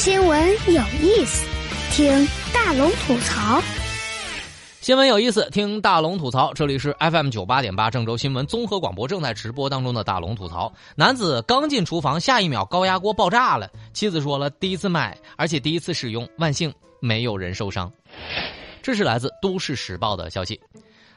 新闻有意思，听大龙吐槽。新闻有意思，听大龙吐槽。这里是 FM 九八点八郑州新闻综合广播正在直播当中的大龙吐槽。男子刚进厨房，下一秒高压锅爆炸了。妻子说了，第一次买，而且第一次使用，万幸没有人受伤。这是来自《都市时报》的消息。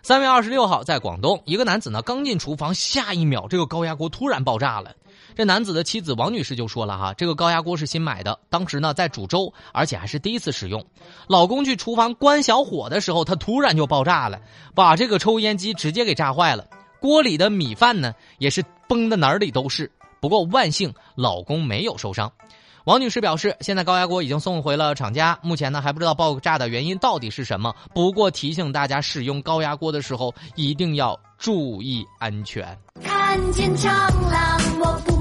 三月二十六号，在广东，一个男子呢刚进厨房，下一秒这个高压锅突然爆炸了。这男子的妻子王女士就说了哈，这个高压锅是新买的，当时呢在煮粥，而且还是第一次使用。老公去厨房关小火的时候，它突然就爆炸了，把这个抽烟机直接给炸坏了。锅里的米饭呢也是崩的哪里都是。不过万幸，老公没有受伤。王女士表示，现在高压锅已经送回了厂家，目前呢还不知道爆炸的原因到底是什么。不过提醒大家，使用高压锅的时候一定要注意安全。看见蟑螂，我不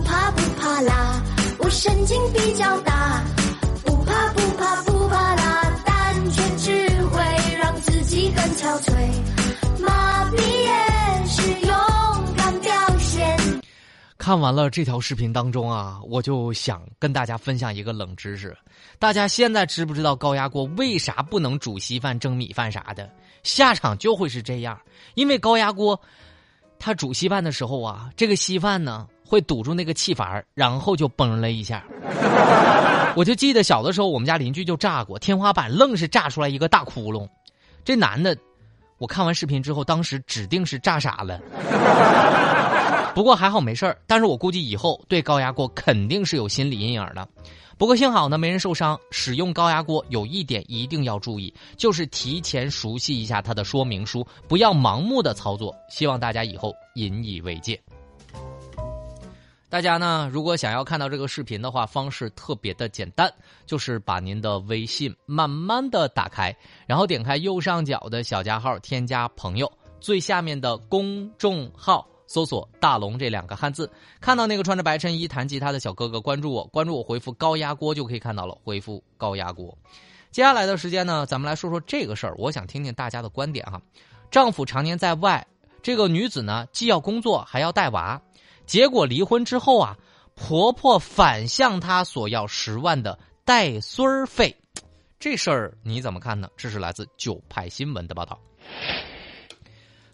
啦，我神经比较大，不怕不怕不怕啦，胆怯只会让自己更憔悴，麻痹也是勇敢表现。看完了这条视频当中啊，我就想跟大家分享一个冷知识：大家现在知不知道高压锅为啥不能煮稀饭、蒸米饭啥的？下场就会是这样，因为高压锅。他煮稀饭的时候啊，这个稀饭呢会堵住那个气阀，然后就崩了一下。我就记得小的时候，我们家邻居就炸过天花板，愣是炸出来一个大窟窿。这男的，我看完视频之后，当时指定是炸傻了。不过还好没事儿，但是我估计以后对高压锅肯定是有心理阴影的。不过幸好呢，没人受伤。使用高压锅有一点一定要注意，就是提前熟悉一下它的说明书，不要盲目的操作。希望大家以后引以为戒。大家呢，如果想要看到这个视频的话，方式特别的简单，就是把您的微信慢慢的打开，然后点开右上角的小加号，添加朋友，最下面的公众号。搜索“大龙”这两个汉字，看到那个穿着白衬衣弹吉他的小哥哥，关注我，关注我，回复“高压锅”就可以看到了。回复“高压锅”，接下来的时间呢，咱们来说说这个事儿。我想听听大家的观点哈。丈夫常年在外，这个女子呢既要工作还要带娃，结果离婚之后啊，婆婆反向她索要十万的带孙儿费，这事儿你怎么看呢？这是来自九派新闻的报道。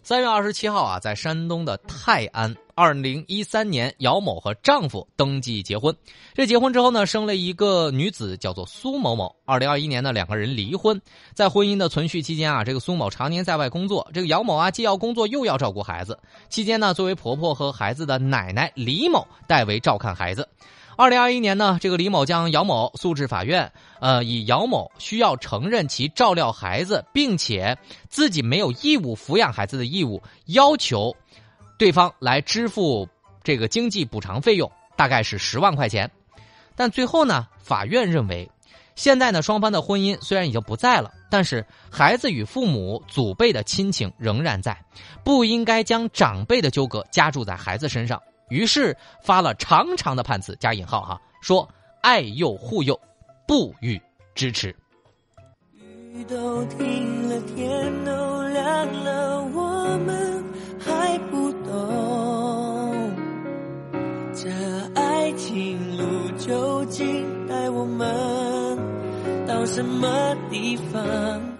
三月二十七号啊，在山东的泰安，二零一三年，姚某和丈夫登记结婚。这结婚之后呢，生了一个女子，叫做苏某某。二零二一年呢，两个人离婚。在婚姻的存续期间啊，这个苏某常年在外工作，这个姚某啊，既要工作又要照顾孩子。期间呢，作为婆婆和孩子的奶奶李某代为照看孩子。二零二一年呢，这个李某将姚某诉至法院，呃，以姚某需要承认其照料孩子，并且自己没有义务抚养孩子的义务，要求对方来支付这个经济补偿费用，大概是十万块钱。但最后呢，法院认为，现在呢，双方的婚姻虽然已经不在了，但是孩子与父母祖辈的亲情仍然在，不应该将长辈的纠葛加注在孩子身上。于是发了长长的判词，加引号哈，说爱幼护幼，不予支持。雨都停了，天都亮了，我们还不懂，这爱情路究竟带我们到什么地方？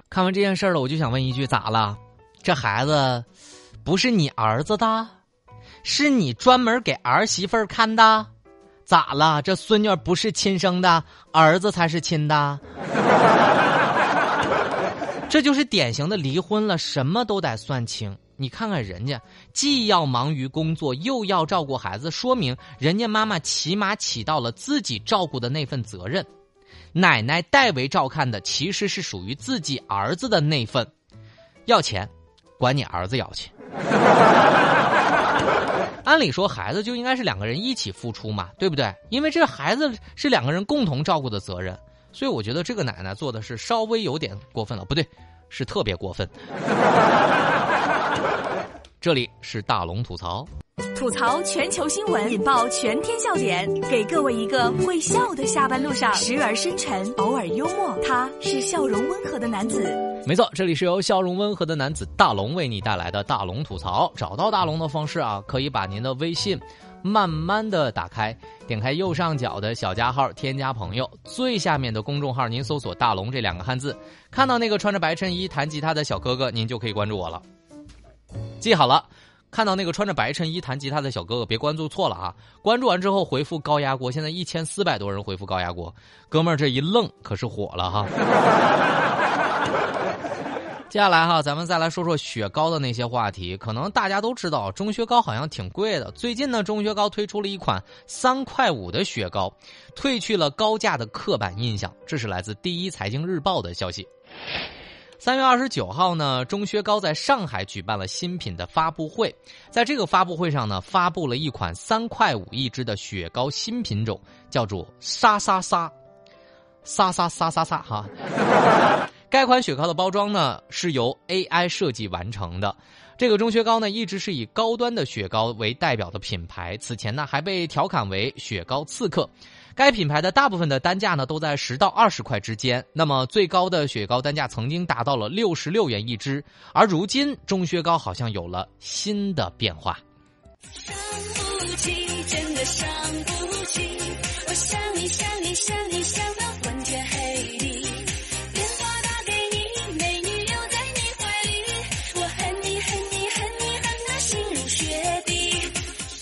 看完这件事儿了，我就想问一句：咋了？这孩子不是你儿子的？是你专门给儿媳妇儿看的，咋了？这孙女不是亲生的，儿子才是亲的。这就是典型的离婚了，什么都得算清。你看看人家，既要忙于工作，又要照顾孩子，说明人家妈妈起码起到了自己照顾的那份责任。奶奶代为照看的，其实是属于自己儿子的那份。要钱，管你儿子要去。按理说，孩子就应该是两个人一起付出嘛，对不对？因为这孩子是两个人共同照顾的责任，所以我觉得这个奶奶做的是稍微有点过分了，不对，是特别过分。这里是大龙吐槽。吐槽全球新闻，引爆全天笑点，给各位一个会笑的下班路上，时而深沉，偶尔幽默。他是笑容温和的男子。没错，这里是由笑容温和的男子大龙为你带来的大龙吐槽。找到大龙的方式啊，可以把您的微信慢慢的打开，点开右上角的小加号，添加朋友，最下面的公众号您搜索“大龙”这两个汉字，看到那个穿着白衬衣弹吉他的小哥哥，您就可以关注我了。记好了，看到那个穿着白衬衣弹吉他的小哥哥，别关注错了啊！关注完之后回复“高压锅”，现在一千四百多人回复“高压锅”，哥们儿这一愣可是火了哈。接下来哈，咱们再来说说雪糕的那些话题。可能大家都知道，中雪糕好像挺贵的。最近呢，中雪糕推出了一款三块五的雪糕，褪去了高价的刻板印象。这是来自第一财经日报的消息。三月二十九号呢，中雪糕在上海举办了新品的发布会，在这个发布会上呢，发布了一款三块五一支的雪糕新品种，叫做“沙沙沙”，沙沙沙沙沙哈。该款雪糕的包装呢是由 AI 设计完成的。这个钟薛高呢一直是以高端的雪糕为代表的品牌，此前呢还被调侃为“雪糕刺客”。该品牌的大部分的单价呢都在十到二十块之间，那么最高的雪糕单价曾经达到了六十六元一支。而如今中薛高好像有了新的变化。伤不起，真的伤不起，我想你想你想你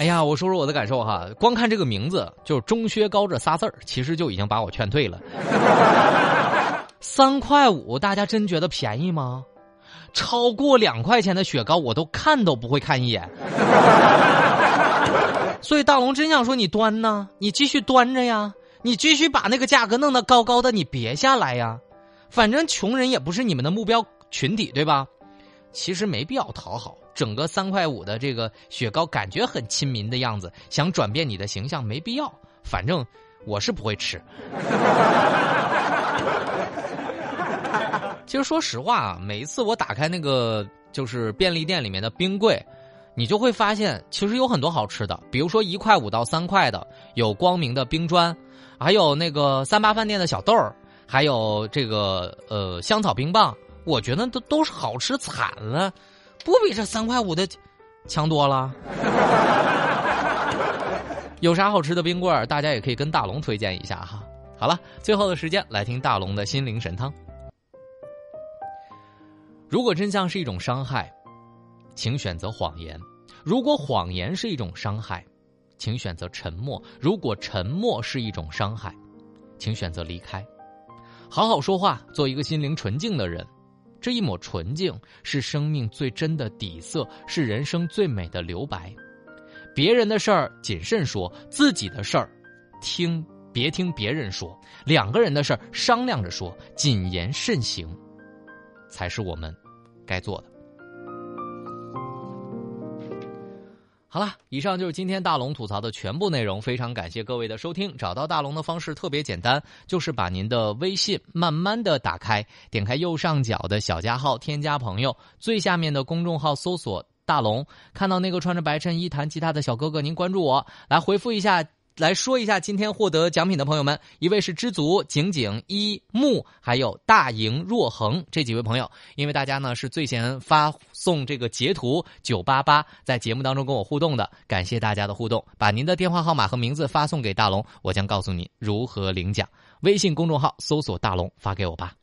呀，我说说我的感受哈，光看这个名字，就是“中靴高”这仨字儿，其实就已经把我劝退了。三块五，大家真觉得便宜吗？超过两块钱的雪糕，我都看都不会看一眼。所以大龙真想说，你端呢？你继续端着呀，你继续把那个价格弄得高高的，你别下来呀。反正穷人也不是你们的目标群体，对吧？其实没必要讨好。整个三块五的这个雪糕感觉很亲民的样子，想转变你的形象没必要。反正我是不会吃。其实说实话啊，每一次我打开那个就是便利店里面的冰柜，你就会发现其实有很多好吃的，比如说一块五到三块的有光明的冰砖，还有那个三八饭店的小豆儿，还有这个呃香草冰棒，我觉得都都是好吃惨了。不比这三块五的强多了。有啥好吃的冰棍儿，大家也可以跟大龙推荐一下哈。好了，最后的时间来听大龙的心灵神汤。如果真相是一种伤害，请选择谎言；如果谎言是一种伤害，请选择沉默；如果沉默是一种伤害，请选择离开。好好说话，做一个心灵纯净的人。这一抹纯净是生命最真的底色，是人生最美的留白。别人的事儿谨慎说，自己的事儿听别听别人说。两个人的事儿商量着说，谨言慎行，才是我们该做的。好了，以上就是今天大龙吐槽的全部内容。非常感谢各位的收听。找到大龙的方式特别简单，就是把您的微信慢慢的打开，点开右上角的小加号，添加朋友，最下面的公众号搜索“大龙”，看到那个穿着白衬衣弹吉他的小哥哥，您关注我，来回复一下。来说一下今天获得奖品的朋友们，一位是知足、景景、一木，还有大赢若恒这几位朋友，因为大家呢是最先发送这个截图九八八，在节目当中跟我互动的，感谢大家的互动，把您的电话号码和名字发送给大龙，我将告诉你如何领奖。微信公众号搜索大龙，发给我吧。